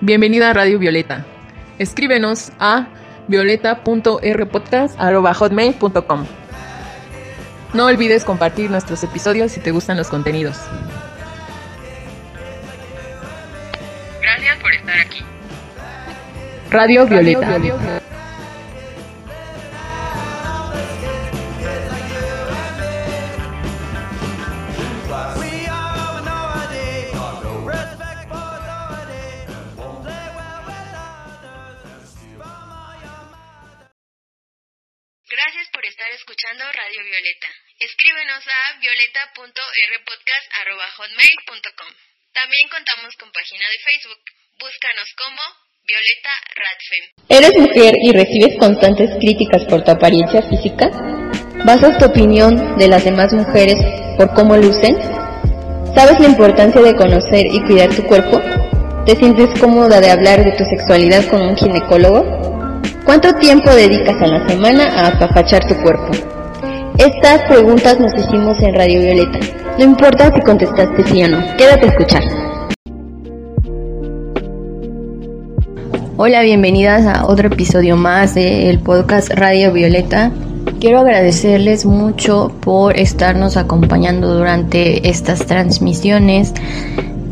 Bienvenida a Radio Violeta. Escríbenos a violeta.rpodcast.hotmail.com No olvides compartir nuestros episodios si te gustan los contenidos. Gracias por estar aquí. Radio Violeta. Gracias por escuchando Radio Violeta. Escríbenos a violeta.rpodcast.hotmail.com También contamos con página de Facebook. Búscanos como Violeta Radfem. ¿Eres mujer y recibes constantes críticas por tu apariencia física? ¿Basas tu opinión de las demás mujeres por cómo lucen? ¿Sabes la importancia de conocer y cuidar tu cuerpo? ¿Te sientes cómoda de hablar de tu sexualidad con un ginecólogo? ¿Cuánto tiempo dedicas a la semana a apapachar tu cuerpo? Estas preguntas nos hicimos en Radio Violeta. No importa si contestaste sí o no, quédate a escuchar. Hola, bienvenidas a otro episodio más del podcast Radio Violeta. Quiero agradecerles mucho por estarnos acompañando durante estas transmisiones.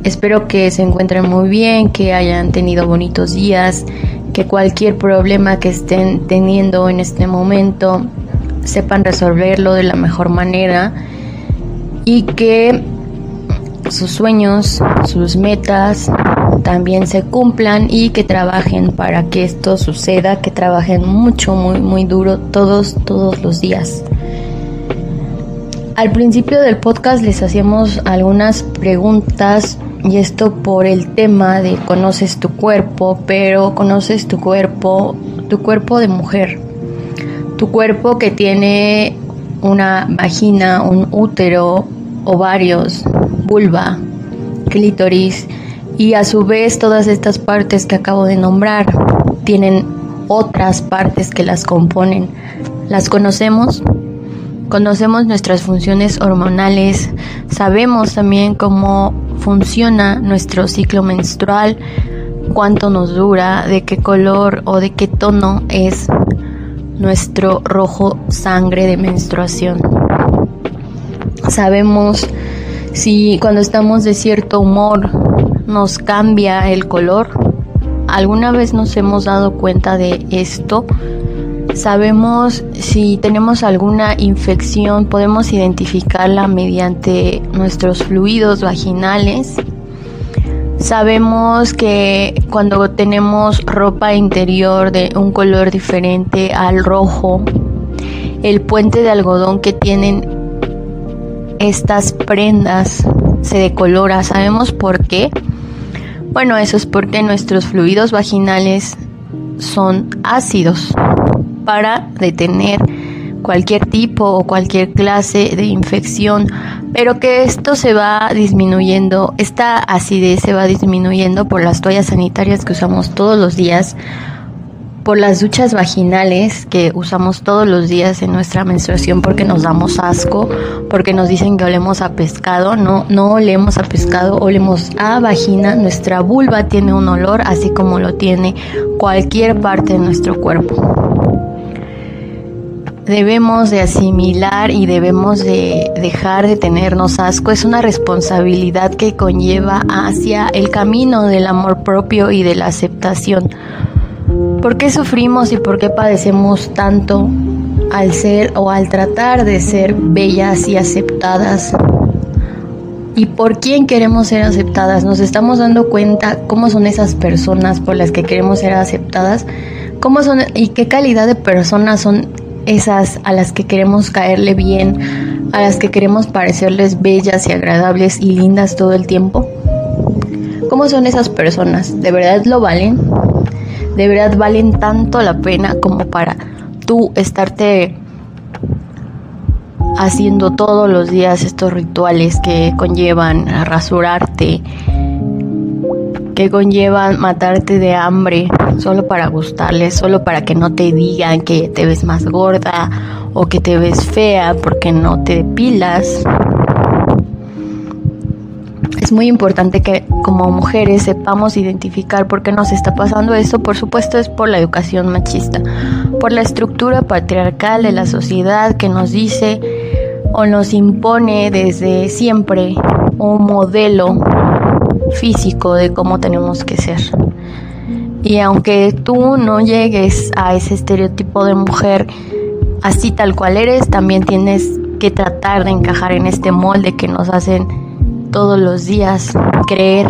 Espero que se encuentren muy bien, que hayan tenido bonitos días, que cualquier problema que estén teniendo en este momento sepan resolverlo de la mejor manera y que sus sueños, sus metas también se cumplan y que trabajen para que esto suceda, que trabajen mucho, muy, muy duro todos, todos los días. Al principio del podcast les hacíamos algunas preguntas y esto por el tema de conoces tu cuerpo, pero conoces tu cuerpo, tu cuerpo de mujer, tu cuerpo que tiene una vagina, un útero, ovarios, vulva, clítoris y a su vez todas estas partes que acabo de nombrar tienen otras partes que las componen. ¿Las conocemos? Conocemos nuestras funciones hormonales, sabemos también cómo funciona nuestro ciclo menstrual, cuánto nos dura, de qué color o de qué tono es nuestro rojo sangre de menstruación. Sabemos si cuando estamos de cierto humor nos cambia el color. ¿Alguna vez nos hemos dado cuenta de esto? Sabemos si tenemos alguna infección, podemos identificarla mediante nuestros fluidos vaginales. Sabemos que cuando tenemos ropa interior de un color diferente al rojo, el puente de algodón que tienen estas prendas se decolora. ¿Sabemos por qué? Bueno, eso es porque nuestros fluidos vaginales son ácidos para detener cualquier tipo o cualquier clase de infección, pero que esto se va disminuyendo, esta acidez se va disminuyendo por las toallas sanitarias que usamos todos los días, por las duchas vaginales que usamos todos los días en nuestra menstruación porque nos damos asco, porque nos dicen que olemos a pescado, no, no olemos a pescado, olemos a vagina, nuestra vulva tiene un olor así como lo tiene cualquier parte de nuestro cuerpo debemos de asimilar y debemos de dejar de tenernos asco. Es una responsabilidad que conlleva hacia el camino del amor propio y de la aceptación. ¿Por qué sufrimos y por qué padecemos tanto al ser o al tratar de ser bellas y aceptadas? ¿Y por quién queremos ser aceptadas? ¿Nos estamos dando cuenta cómo son esas personas por las que queremos ser aceptadas? ¿Cómo son y qué calidad de personas son esas a las que queremos caerle bien, a las que queremos parecerles bellas y agradables y lindas todo el tiempo? ¿Cómo son esas personas? ¿De verdad lo valen? ¿De verdad valen tanto la pena como para tú estarte haciendo todos los días estos rituales que conllevan a rasurarte, que conllevan matarte de hambre solo para gustarles, solo para que no te digan que te ves más gorda o que te ves fea porque no te depilas. es muy importante que como mujeres sepamos identificar por qué nos está pasando esto. Por supuesto es por la educación machista, por la estructura patriarcal de la sociedad que nos dice o nos impone desde siempre un modelo físico de cómo tenemos que ser. Y aunque tú no llegues a ese estereotipo de mujer así tal cual eres, también tienes que tratar de encajar en este molde que nos hacen todos los días creer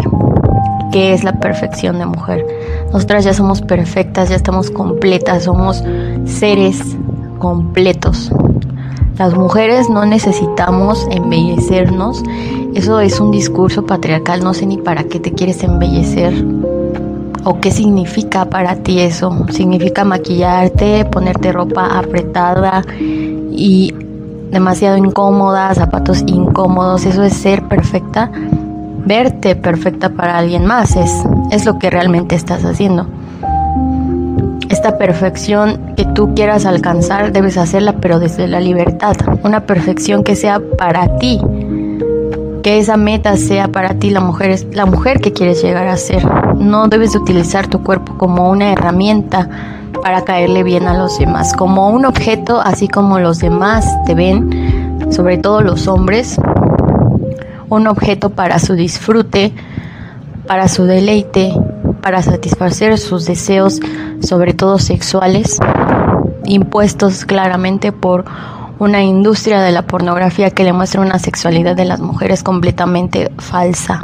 que es la perfección de mujer. Nosotras ya somos perfectas, ya estamos completas, somos seres completos. Las mujeres no necesitamos embellecernos. Eso es un discurso patriarcal, no sé ni para qué te quieres embellecer o qué significa para ti eso. Significa maquillarte, ponerte ropa apretada y demasiado incómoda, zapatos incómodos. Eso es ser perfecta. Verte perfecta para alguien más es, es lo que realmente estás haciendo esta perfección que tú quieras alcanzar debes hacerla pero desde la libertad, una perfección que sea para ti, que esa meta sea para ti la mujer la mujer que quieres llegar a ser. No debes utilizar tu cuerpo como una herramienta para caerle bien a los demás, como un objeto así como los demás te ven, sobre todo los hombres, un objeto para su disfrute, para su deleite, para satisfacer sus deseos, sobre todo sexuales, impuestos claramente por una industria de la pornografía que le muestra una sexualidad de las mujeres completamente falsa.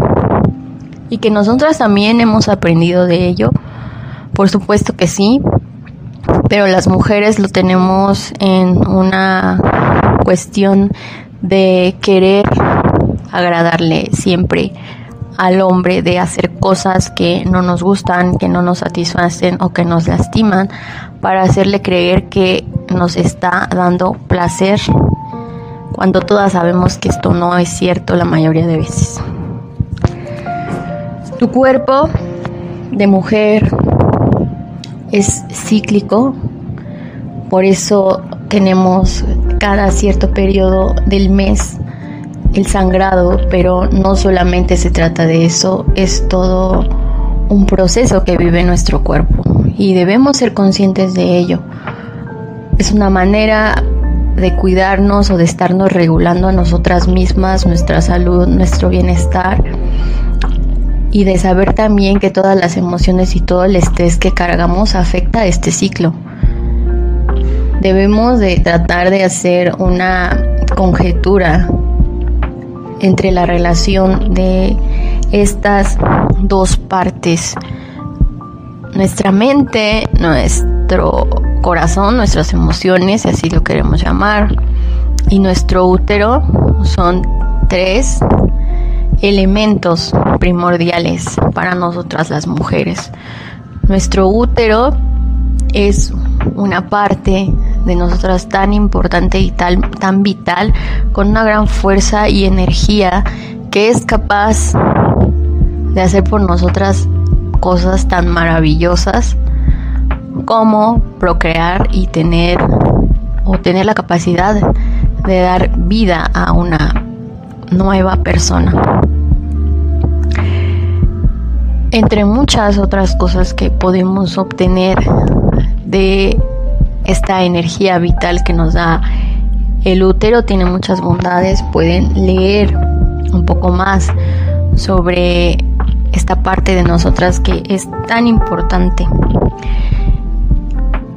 Y que nosotras también hemos aprendido de ello, por supuesto que sí, pero las mujeres lo tenemos en una cuestión de querer agradarle siempre al hombre de hacer cosas que no nos gustan, que no nos satisfacen o que nos lastiman, para hacerle creer que nos está dando placer, cuando todas sabemos que esto no es cierto la mayoría de veces. Tu cuerpo de mujer es cíclico, por eso tenemos cada cierto periodo del mes el sangrado, pero no solamente se trata de eso, es todo un proceso que vive nuestro cuerpo y debemos ser conscientes de ello. Es una manera de cuidarnos o de estarnos regulando a nosotras mismas, nuestra salud, nuestro bienestar y de saber también que todas las emociones y todo el estrés que cargamos afecta a este ciclo. Debemos de tratar de hacer una conjetura entre la relación de estas dos partes. Nuestra mente, nuestro corazón, nuestras emociones, si así lo queremos llamar, y nuestro útero son tres elementos primordiales para nosotras las mujeres. Nuestro útero es una parte de nosotras tan importante y tan vital, con una gran fuerza y energía que es capaz de hacer por nosotras cosas tan maravillosas como procrear y tener o tener la capacidad de dar vida a una nueva persona. Entre muchas otras cosas que podemos obtener de esta energía vital que nos da el útero tiene muchas bondades. Pueden leer un poco más sobre esta parte de nosotras que es tan importante.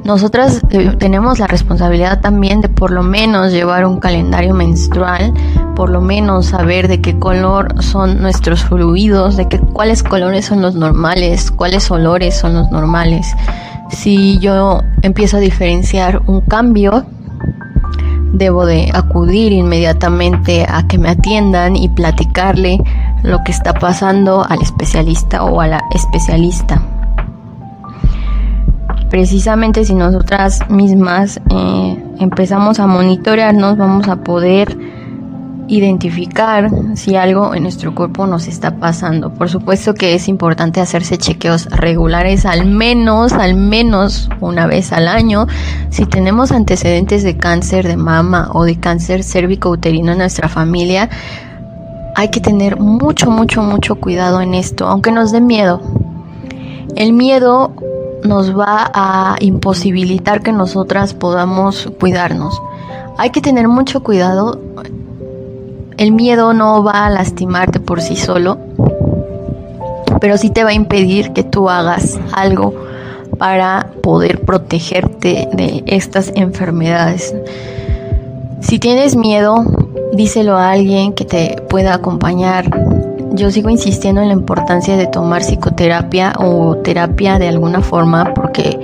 Nosotras eh, tenemos la responsabilidad también de por lo menos llevar un calendario menstrual, por lo menos saber de qué color son nuestros fluidos, de qué, cuáles colores son los normales, cuáles olores son los normales si yo empiezo a diferenciar un cambio, debo de acudir inmediatamente a que me atiendan y platicarle lo que está pasando al especialista o a la especialista. Precisamente si nosotras mismas eh, empezamos a monitorearnos, vamos a poder identificar si algo en nuestro cuerpo nos está pasando. Por supuesto que es importante hacerse chequeos regulares al menos, al menos una vez al año. Si tenemos antecedentes de cáncer de mama o de cáncer cérvico uterino en nuestra familia, hay que tener mucho, mucho, mucho cuidado en esto, aunque nos dé miedo. El miedo nos va a imposibilitar que nosotras podamos cuidarnos. Hay que tener mucho cuidado. El miedo no va a lastimarte por sí solo, pero sí te va a impedir que tú hagas algo para poder protegerte de estas enfermedades. Si tienes miedo, díselo a alguien que te pueda acompañar. Yo sigo insistiendo en la importancia de tomar psicoterapia o terapia de alguna forma porque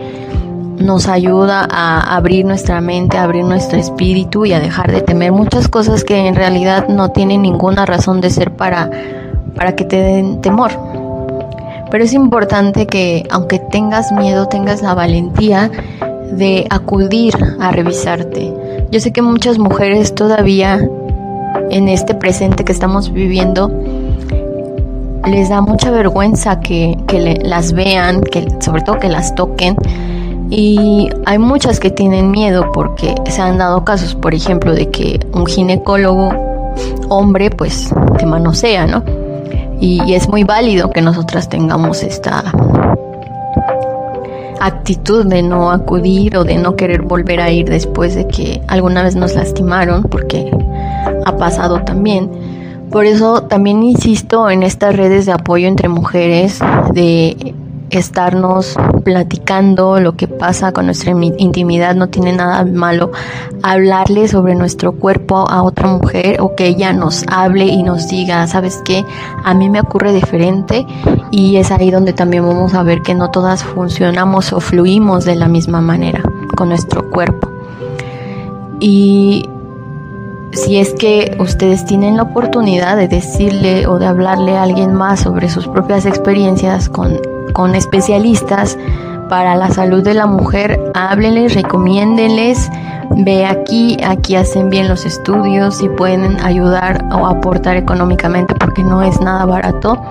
nos ayuda a abrir nuestra mente, a abrir nuestro espíritu y a dejar de temer muchas cosas que en realidad no tienen ninguna razón de ser para, para que te den temor. Pero es importante que aunque tengas miedo, tengas la valentía de acudir a revisarte. Yo sé que muchas mujeres todavía en este presente que estamos viviendo les da mucha vergüenza que, las vean, que sobre todo que las toquen y hay muchas que tienen miedo porque se han dado casos, por ejemplo, de que un ginecólogo hombre pues te manosea, ¿no? Y, es muy válido que nosotras tengamos esta actitud de no acudir o de no querer volver a ir después de que alguna vez nos lastimaron, porque ha pasado también. Por eso también insisto en estas redes de apoyo entre mujeres, de estarnos platicando lo que pasa con nuestra intimidad, no tiene nada malo hablarle sobre nuestro cuerpo a otra mujer o que ella nos hable y nos diga, ¿sabes qué? A mí me ocurre diferente y es ahí donde también vamos a ver que no todas funcionamos o fluimos de la misma manera con nuestro cuerpo. Y si es que ustedes tienen la oportunidad de decirle o de hablarle a alguien más sobre sus propias experiencias con con especialistas para la salud de la mujer, háblenles, recomiéndenles, ve aquí, aquí hacen bien los estudios y pueden ayudar o aportar económicamente porque no es nada barato.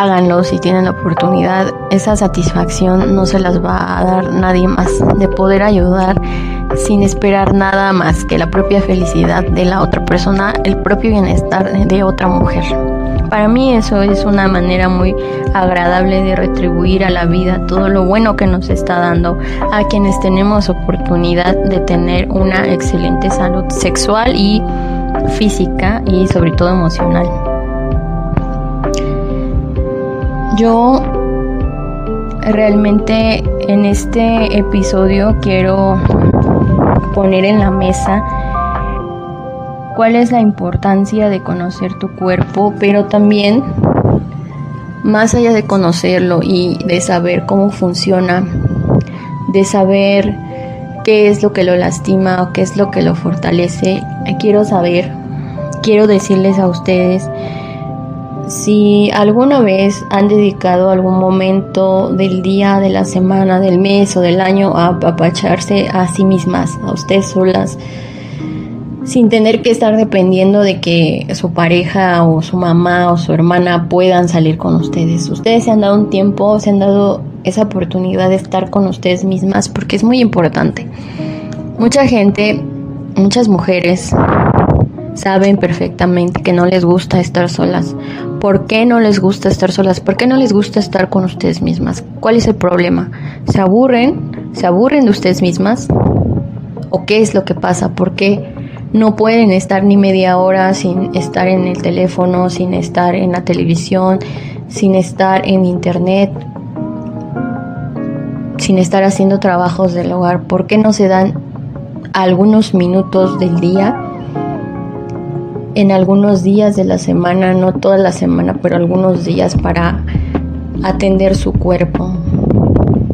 Háganlo si tienen la oportunidad. Esa satisfacción no se las va a dar nadie más de poder ayudar sin esperar nada más que la propia felicidad de la otra persona, el propio bienestar de otra mujer. Para mí eso es una manera muy agradable de retribuir a la vida todo lo bueno que nos está dando a quienes tenemos oportunidad de tener una excelente salud sexual y física y sobre todo emocional. Yo realmente en este episodio quiero poner en la mesa cuál es la importancia de conocer tu cuerpo, pero también más allá de conocerlo y de saber cómo funciona, de saber qué es lo que lo lastima o qué es lo que lo fortalece, quiero saber, quiero decirles a ustedes si alguna vez han dedicado algún momento del día, de la semana, del mes o del año a apapacharse a sí mismas, a ustedes solas, sin tener que estar dependiendo de que su pareja o su mamá o su hermana puedan salir con ustedes. Ustedes se han dado un tiempo, se han dado esa oportunidad de estar con ustedes mismas porque es muy importante. Mucha gente, muchas mujeres saben perfectamente que no les gusta estar solas. ¿Por qué no les gusta estar solas? ¿Por qué no les gusta estar con ustedes mismas? ¿Cuál es el problema? ¿Se aburren? ¿Se aburren de ustedes mismas? ¿O qué es lo que pasa? ¿Por qué? no pueden estar ni media hora sin estar en el teléfono, sin estar en la televisión, sin estar en internet, sin estar haciendo trabajos del hogar. ¿Por qué no se dan algunos minutos del día? En algunos días de la semana, no toda la semana, pero algunos días para atender su cuerpo.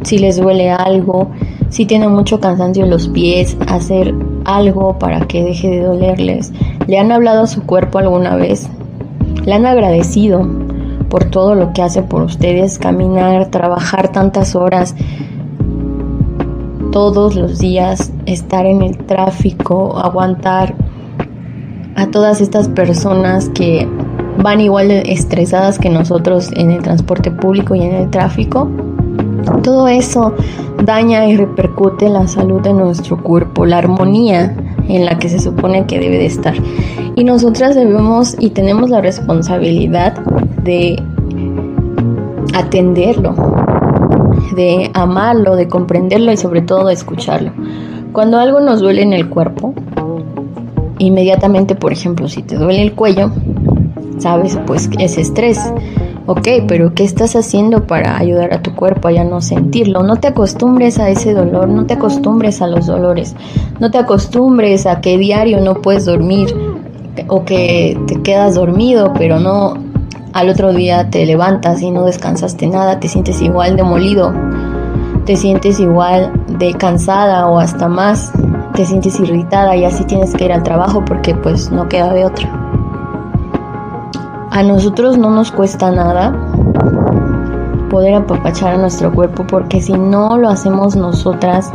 Si les duele algo, si tienen mucho cansancio en los pies, hacer algo para que deje de dolerles. ¿Le han hablado a su cuerpo alguna vez? ¿Le han agradecido por todo lo que hace por ustedes? Caminar, trabajar tantas horas, todos los días, estar en el tráfico, aguantar a todas estas personas que van igual estresadas que nosotros en el transporte público y en el tráfico. Todo eso daña y repercute la salud de nuestro cuerpo, la armonía en la que se supone que debe de estar. Y nosotras debemos y tenemos la responsabilidad de atenderlo, de amarlo, de comprenderlo y sobre todo de escucharlo. Cuando algo nos duele en el cuerpo, inmediatamente, por ejemplo, si te duele el cuello, sabes, pues es estrés. Ok, pero ¿qué estás haciendo para ayudar a tu cuerpo a ya no sentirlo? No te acostumbres a ese dolor, no te acostumbres a los dolores, no te acostumbres a que diario no puedes dormir o que te quedas dormido, pero no al otro día te levantas y no descansaste nada, te sientes igual de molido, te sientes igual de cansada o hasta más, te sientes irritada y así tienes que ir al trabajo porque pues no queda de otra. A nosotros no nos cuesta nada poder apapachar a nuestro cuerpo porque si no lo hacemos nosotras,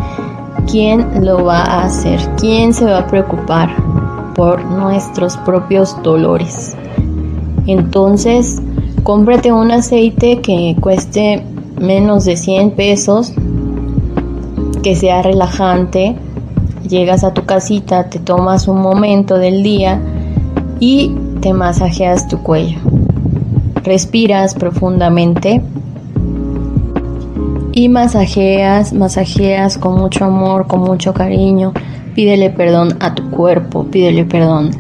¿quién lo va a hacer? ¿Quién se va a preocupar por nuestros propios dolores? Entonces, cómprate un aceite que cueste menos de 100 pesos, que sea relajante. Llegas a tu casita, te tomas un momento del día y te masajeas tu cuello. Respiras profundamente y masajeas, masajeas con mucho amor, con mucho cariño. Pídele perdón a tu cuerpo, pídele perdón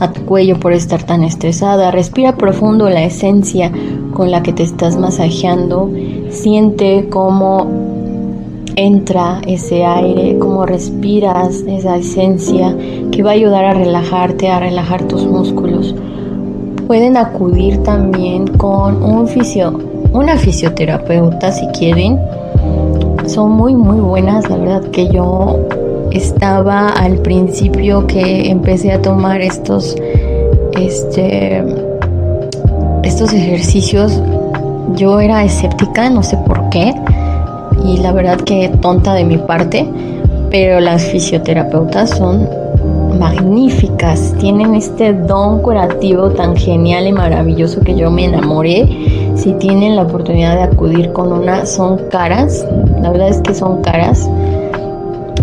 a tu cuello por estar tan estresada. Respira profundo la esencia con la que te estás masajeando. Siente cómo entra ese aire, cómo respiras esa esencia que va a ayudar a relajarte, a relajar tus músculos. Pueden acudir también con un fisio, una fisioterapeuta si quieren. Son muy muy buenas, la verdad que yo estaba al principio que empecé a tomar estos este estos ejercicios yo era escéptica, no sé por qué y la verdad que tonta de mi parte, pero las fisioterapeutas son magníficas, tienen este don curativo tan genial y maravilloso que yo me enamoré. Si tienen la oportunidad de acudir con una, son caras, la verdad es que son caras.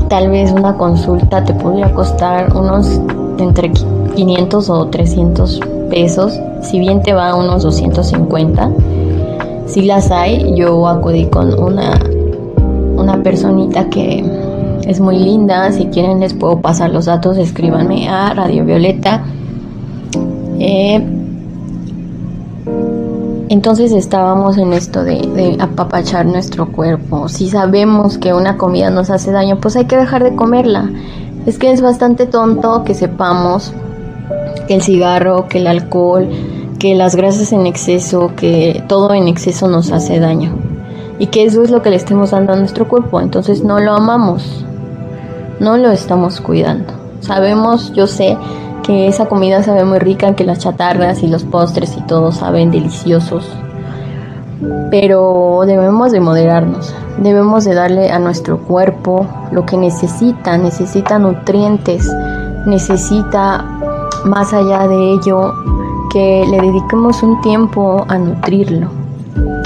Tal vez una consulta te podría costar unos entre 500 o 300 pesos, si bien te va a unos 250. Si las hay, yo acudí con una una personita que es muy linda. Si quieren les puedo pasar los datos, escríbanme a Radio Violeta. Eh, entonces estábamos en esto de, de, apapachar nuestro cuerpo. Si sabemos que una comida nos hace daño, pues hay que dejar de comerla. Es que es bastante tonto que sepamos que el cigarro, que el alcohol, que las grasas en exceso, que todo en exceso nos hace daño y que eso es lo que le estemos dando a nuestro cuerpo. Entonces no lo amamos, no lo estamos cuidando. Sabemos, yo sé que esa comida sabe muy rica, que las chatarras y los postres y todo saben deliciosos, pero debemos de moderarnos, debemos de darle a nuestro cuerpo lo que necesita, necesita nutrientes, necesita más allá de ello que le dediquemos un tiempo a nutrirlo,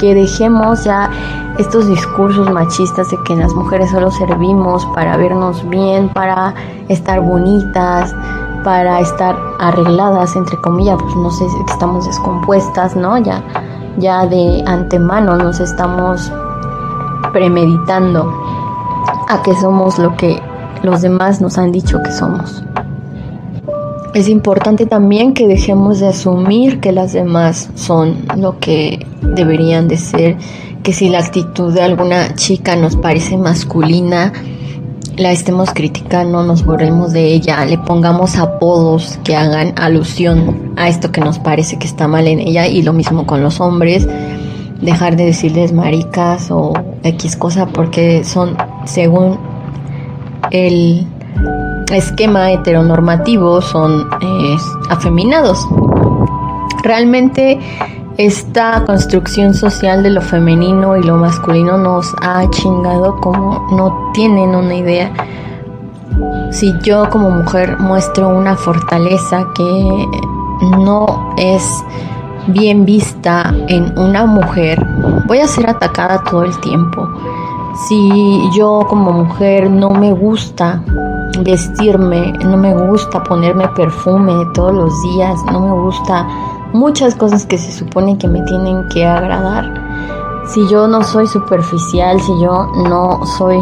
que dejemos ya estos discursos machistas de que las mujeres solo servimos para vernos bien, para estar bonitas, para estar arregladas, entre comillas, pues no sé estamos descompuestas, ¿no? Ya, ya de antemano nos estamos premeditando a que somos lo que los demás nos han dicho que somos. Es importante también que dejemos de asumir que las demás son lo que deberían de ser que si la actitud de alguna chica nos parece masculina, la estemos criticando, nos borremos de ella, le pongamos apodos que hagan alusión a esto que nos parece que está mal en ella y lo mismo con los hombres, dejar de decirles maricas o X cosa porque son según el esquema heteronormativo son afeminados. Realmente esta construcción social de lo femenino y lo masculino nos ha chingado como no tienen una idea. Si yo como mujer muestro una fortaleza que no es bien vista en una mujer, voy a ser atacada todo el tiempo. Si yo como mujer no me gusta vestirme, no me gusta ponerme perfume todos los días, no me gusta muchas cosas que se supone que me tienen que agradar. Si yo no soy superficial, si yo no soy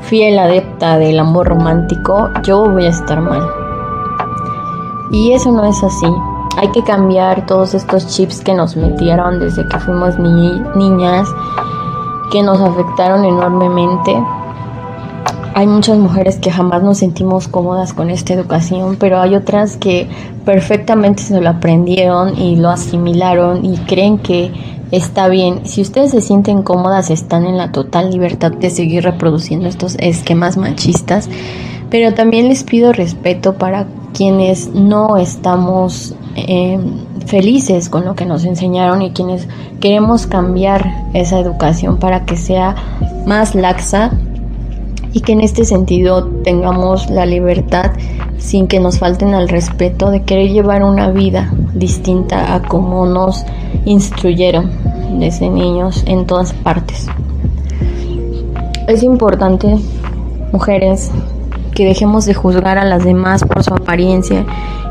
fiel adepta del amor romántico, yo voy a estar mal. Y eso no es así. Hay que cambiar todos estos chips que nos metieron desde que fuimos niñas, que nos afectaron enormemente hay muchas mujeres que jamás nos sentimos cómodas con esta educación, pero hay otras que perfectamente se lo aprendieron y lo asimilaron y creen que está bien. Si ustedes se sienten cómodas, están en la total libertad de seguir reproduciendo estos esquemas machistas, pero también les pido respeto para quienes no estamos eh, felices con lo que nos enseñaron y quienes queremos cambiar esa educación para que sea más laxa y que en este sentido tengamos la libertad sin que nos falten al respeto de querer llevar una vida distinta a como nos instruyeron desde niños en todas partes. Es importante, mujeres, que dejemos de juzgar a las demás por su apariencia,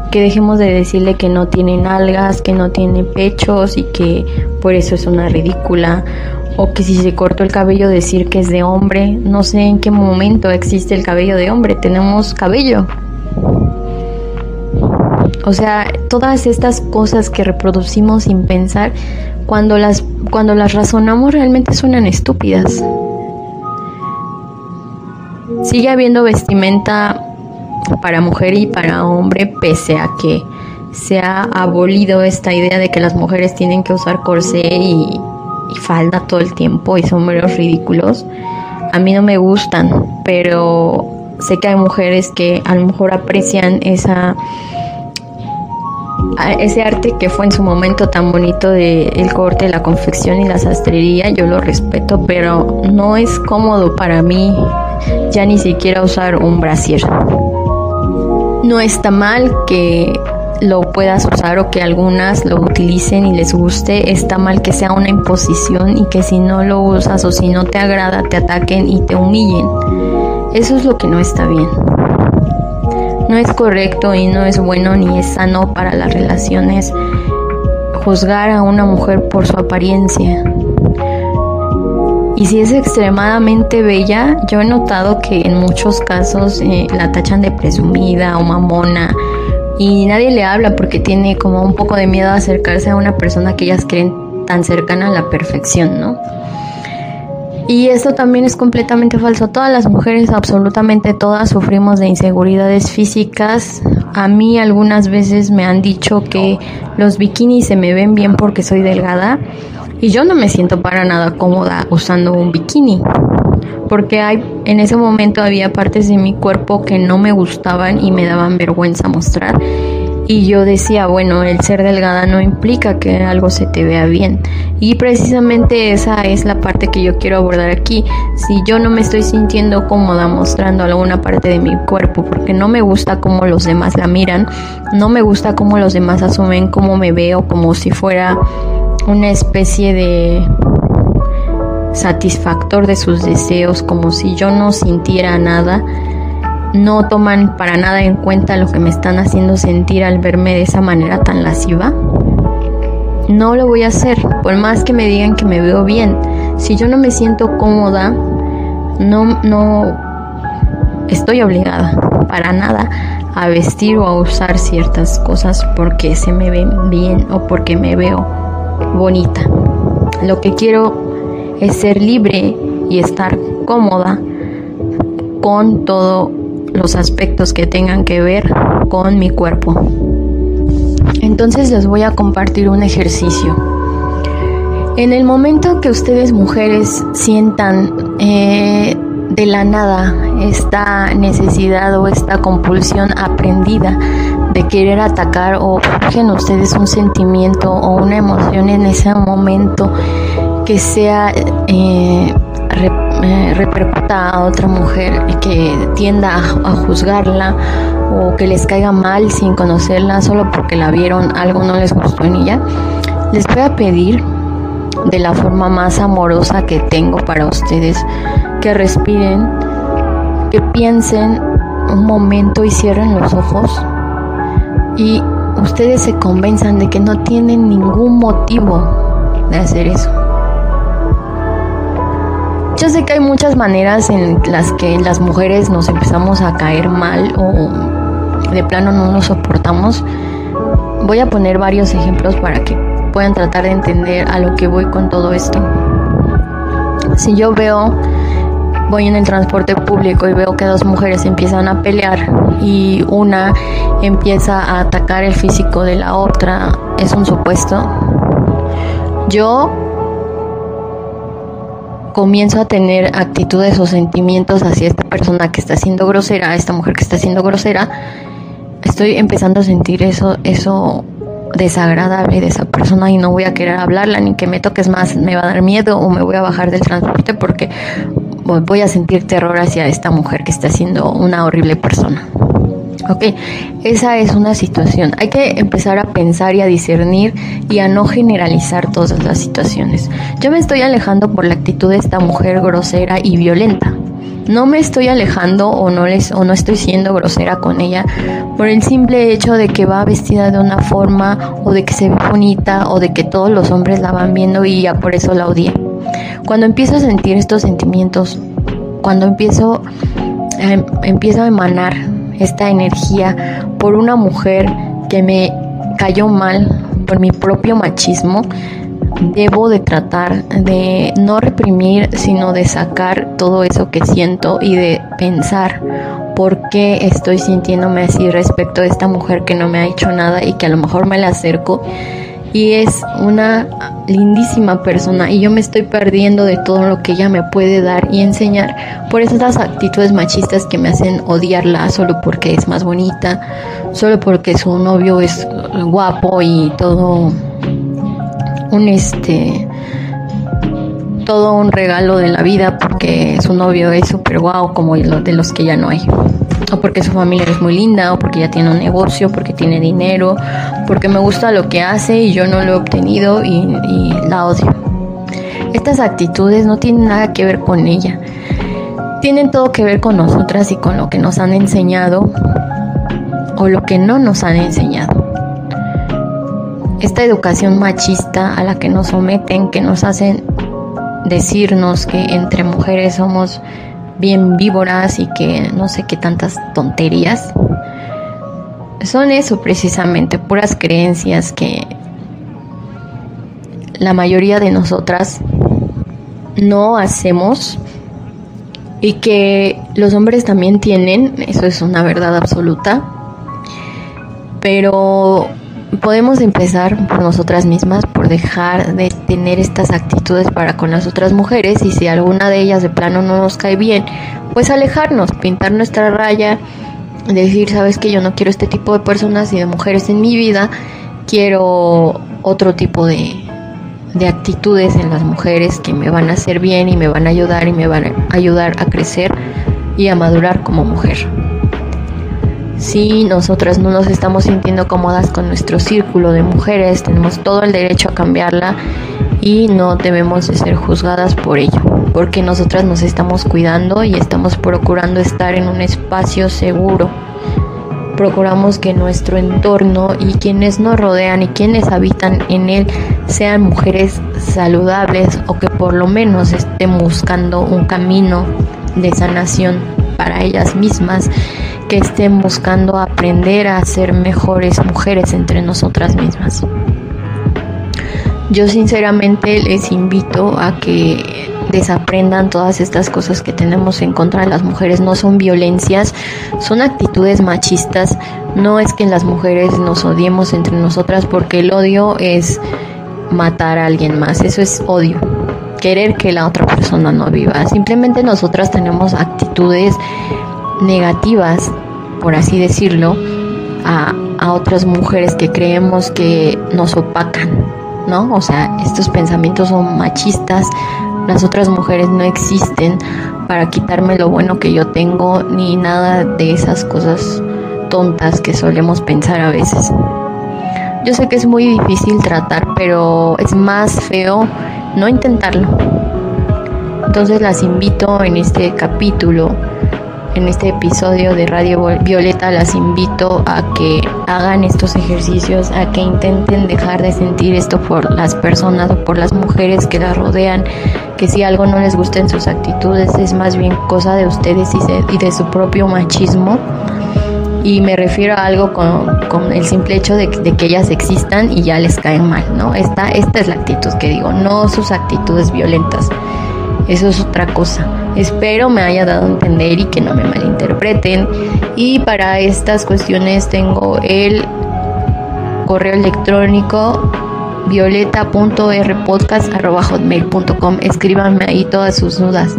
que dejemos de decirle que no tienen algas, que no tiene pechos y que por eso es una ridícula o que si se cortó el cabello decir que es de hombre. No sé en qué momento existe el cabello de hombre. Tenemos cabello. O sea, todas estas cosas que reproducimos sin pensar, cuando las, cuando las razonamos realmente suenan estúpidas. Sigue habiendo vestimenta para mujer y para hombre, pese a que se ha abolido esta idea de que las mujeres tienen que usar corsé y, y falda todo el tiempo y sombreros ridículos, a mí no me gustan, pero sé que hay mujeres que a lo mejor aprecian esa ese arte que fue en su momento tan bonito de el corte, la confección y la sastrería, yo lo respeto, pero no es cómodo para mí ya ni siquiera usar un brasier. No está mal que lo puedas usar o que algunas lo utilicen y les guste, está mal que sea una imposición y que si no lo usas o si no te agrada te ataquen y te humillen. Eso es lo que no está bien. No es correcto y no es bueno ni es sano para las relaciones juzgar a una mujer por su apariencia. Y si es extremadamente bella, yo he notado que en muchos casos eh, la tachan de presumida o mamona y nadie le habla porque tiene como un poco de miedo a acercarse a una persona que ellas creen tan cercana a la perfección, ¿no? Y esto también es completamente falso. Todas las mujeres, absolutamente todas, sufrimos de inseguridades físicas. A mí algunas veces me han dicho que los bikinis se me ven bien porque soy delgada y yo no me siento para nada cómoda usando un bikini porque hay, en ese momento había partes de mi cuerpo que no me gustaban y me daban vergüenza mostrar. Y yo decía, bueno, el ser delgada no implica que algo se te vea bien. Y precisamente esa es la parte que yo quiero abordar aquí. Si yo no me estoy sintiendo cómoda mostrando alguna parte de mi cuerpo porque no me gusta cómo los demás la miran, no me gusta cómo los demás asumen cómo me veo, como si fuera una especie de satisfactor de sus deseos, como si yo no sintiera nada, no toman para nada en cuenta lo que me están haciendo sentir al verme de esa manera tan lasciva. No lo voy a hacer, por más que me digan que me veo bien. Si yo no me siento cómoda, no, no estoy obligada para nada a vestir o a usar ciertas cosas porque se me ven bien o porque me veo bonita. Lo que quiero es ser libre y estar cómoda con todos los aspectos que tengan que ver con mi cuerpo. Entonces les voy a compartir un ejercicio. En el momento que ustedes mujeres sientan eh, de la nada esta necesidad o esta compulsión aprendida de querer atacar o surgen ustedes un sentimiento o una emoción en ese momento que sea eh, eh, repercuta a otra mujer que tienda a, juzgarla o que les caiga mal sin conocerla solo porque la vieron, algo no les gustó en ella, les voy a pedir de la forma más amorosa que tengo para ustedes que respiren, que piensen un momento y cierren los ojos y ustedes se convenzan de que no tienen ningún motivo de hacer eso. Yo sé que hay muchas maneras en las que las mujeres nos empezamos a caer mal o de plano no nos soportamos. Voy a poner varios ejemplos para que puedan tratar de entender a lo que voy con todo esto. Si yo veo, voy en el transporte público y veo que dos mujeres empiezan a pelear y una empieza a atacar el físico de la otra, es un supuesto. Yo comienzo a tener actitudes o sentimientos hacia esta persona que está siendo grosera, esta mujer que está siendo grosera, estoy empezando a sentir eso, eso desagradable de esa persona y no voy a querer hablarla ni que me toques más, me va a dar miedo o me voy a bajar del transporte porque voy a sentir terror hacia esta mujer que está siendo una horrible persona. Ok, esa es una situación. Hay que empezar a pensar y a discernir y a no generalizar todas las situaciones. Yo me estoy alejando por la actitud de esta mujer grosera y violenta. No me estoy alejando o no, les, o no estoy siendo grosera con ella por el simple hecho de que va vestida de una forma o de que se ve bonita o de que todos los hombres la van viendo y ya por eso la odié. Cuando empiezo a sentir estos sentimientos, cuando empiezo, eh, empiezo a emanar esta energía por una mujer que me cayó mal por mi propio machismo, debo de tratar de no reprimir, sino de sacar todo eso que siento y de pensar por qué estoy sintiéndome así respecto a esta mujer que no me ha hecho nada y que a lo mejor me la acerco. Y es una lindísima persona y yo me estoy perdiendo de todo lo que ella me puede dar y enseñar por esas actitudes machistas que me hacen odiarla solo porque es más bonita, solo porque su novio es guapo y todo un este todo un regalo de la vida porque su novio es súper guau como de los que ya no hay o porque su familia es muy linda, o porque ya tiene un negocio, porque tiene dinero, porque me gusta lo que hace y yo no lo he obtenido y, la odio. Estas actitudes no tienen nada que ver con ella, tienen todo que ver con nosotras y con lo que nos han enseñado o lo que no nos han enseñado. Esta educación machista a la que nos someten, que nos hacen decirnos que entre mujeres somos bien víboras y que no sé qué tantas tonterías. Son eso precisamente, puras creencias que la mayoría de nosotras no hacemos y que los hombres también tienen, eso es una verdad absoluta, pero podemos empezar por nosotras mismas, por dejar de tener estas actitudes para con las otras mujeres y si alguna de ellas de plano no nos cae bien, pues alejarnos, pintar nuestra raya, decir, sabes que yo no quiero este tipo de personas y de mujeres en mi vida, quiero otro tipo de, de actitudes en las mujeres que me van a hacer bien y me van a ayudar y me van a ayudar a crecer y a madurar como mujer. Si nosotras no nos estamos sintiendo cómodas con nuestro círculo de mujeres, tenemos todo el derecho a cambiarla y no debemos de ser juzgadas por ello, porque nosotras nos estamos cuidando y estamos procurando estar en un espacio seguro. Procuramos que nuestro entorno y quienes nos rodean y quienes habitan en él sean mujeres saludables o que por lo menos estén buscando un camino de sanación para ellas mismas que estén buscando aprender a ser mejores mujeres entre nosotras mismas. Yo sinceramente les invito a que desaprendan todas estas cosas que tenemos en contra de las mujeres. No son violencias, son actitudes machistas. No es que las mujeres nos odiemos entre nosotras porque el odio es matar a alguien más. Eso es odio. Querer que la otra persona no viva. Simplemente nosotras tenemos actitudes negativas, por así decirlo, a, otras mujeres que creemos que nos opacan, ¿no? O sea, estos pensamientos son machistas, las otras mujeres no existen para quitarme lo bueno que yo tengo, ni nada de esas cosas tontas que solemos pensar a veces. Yo sé que es muy difícil tratar, pero es más feo no intentarlo. Entonces las invito en este capítulo en este episodio de Radio Violeta las invito a que hagan estos ejercicios, a que intenten dejar de sentir esto por las personas o por las mujeres que las rodean, que si algo no les gusta en sus actitudes es más bien cosa de ustedes y, de su propio machismo. Y me refiero a algo con, el simple hecho de, que ellas existan y ya les caen mal, ¿no? Esta, esta es la actitud que digo, no sus actitudes violentas. Eso es otra cosa. Espero me haya dado a entender y que no me malinterpreten. Y para estas cuestiones tengo el correo electrónico violeta.rpodcast.com. Escríbanme ahí todas sus dudas.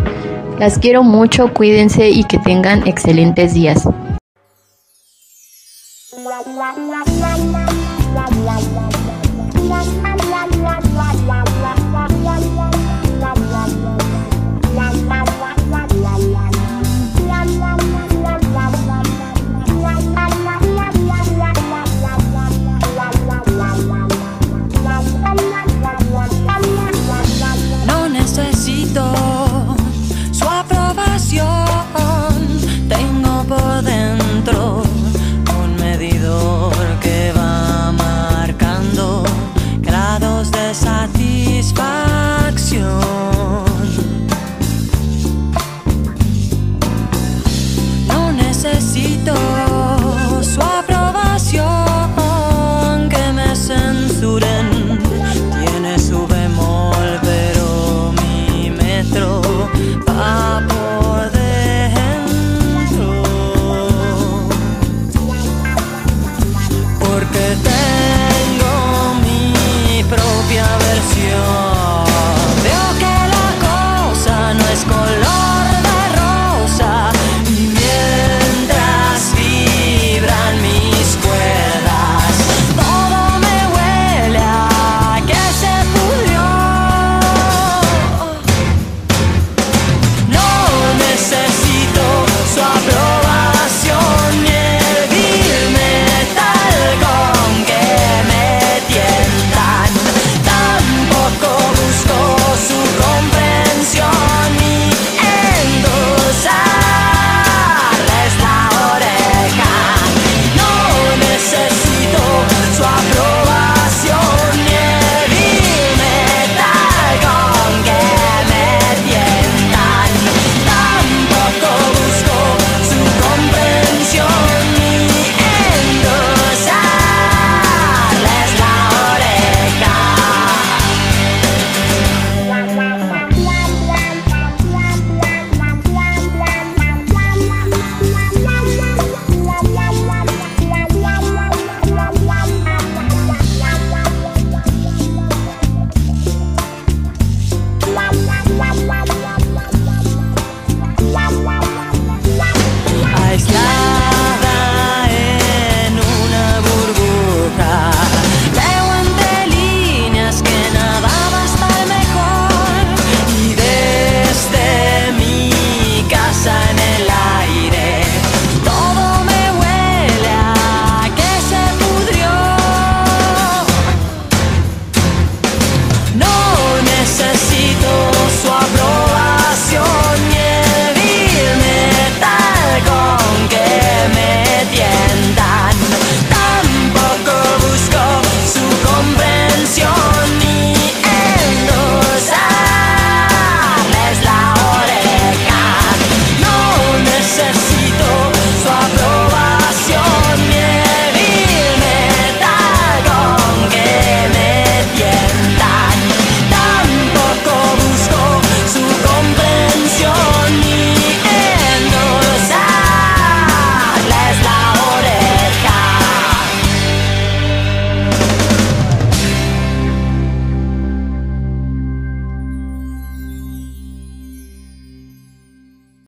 Las quiero mucho, cuídense y que tengan excelentes días. la la la